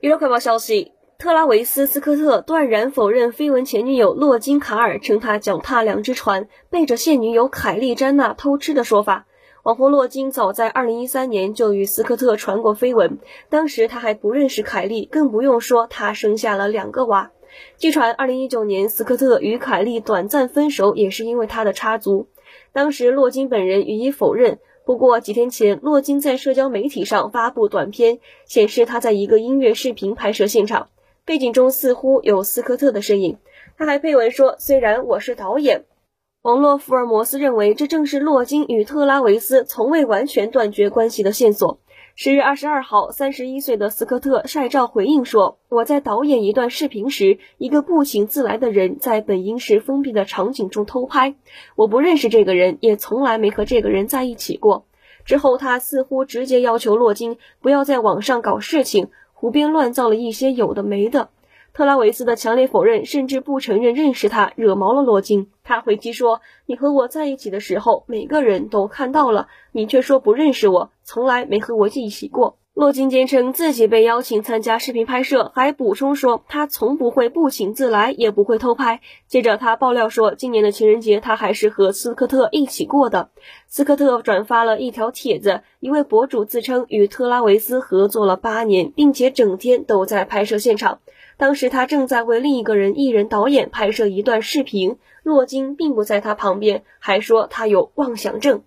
娱乐快报消息：特拉维斯·斯科特断然否认绯闻前女友洛金·卡尔称他脚踏两只船，背着现女友凯莉·詹娜偷吃的说法。网红洛金早在2013年就与斯科特传过绯闻，当时他还不认识凯莉，更不用说他生下了两个娃。据传，2019年斯科特与凯莉短暂分手也是因为他的插足，当时洛金本人予以否认。不过几天前，洛金在社交媒体上发布短片，显示他在一个音乐视频拍摄现场，背景中似乎有斯科特的身影。他还配文说：“虽然我是导演。”网络福尔摩斯认为，这正是洛金与特拉维斯从未完全断绝关系的线索。十月二十二号，三十一岁的斯科特晒照回应说：“我在导演一段视频时，一个不请自来的人在本应是封闭的场景中偷拍。我不认识这个人，也从来没和这个人在一起过。”之后，他似乎直接要求洛金不要在网上搞事情，胡编乱造了一些有的没的。特拉维斯的强烈否认，甚至不承认认识他，惹毛了罗金。他回击说：“你和我在一起的时候，每个人都看到了，你却说不认识我，从来没和我一起过。”洛金坚称自己被邀请参加视频拍摄，还补充说他从不会不请自来，也不会偷拍。接着他爆料说，今年的情人节他还是和斯科特一起过的。斯科特转发了一条帖子，一位博主自称与特拉维斯合作了八年，并且整天都在拍摄现场。当时他正在为另一个人艺人导演拍摄一段视频，洛金并不在他旁边，还说他有妄想症。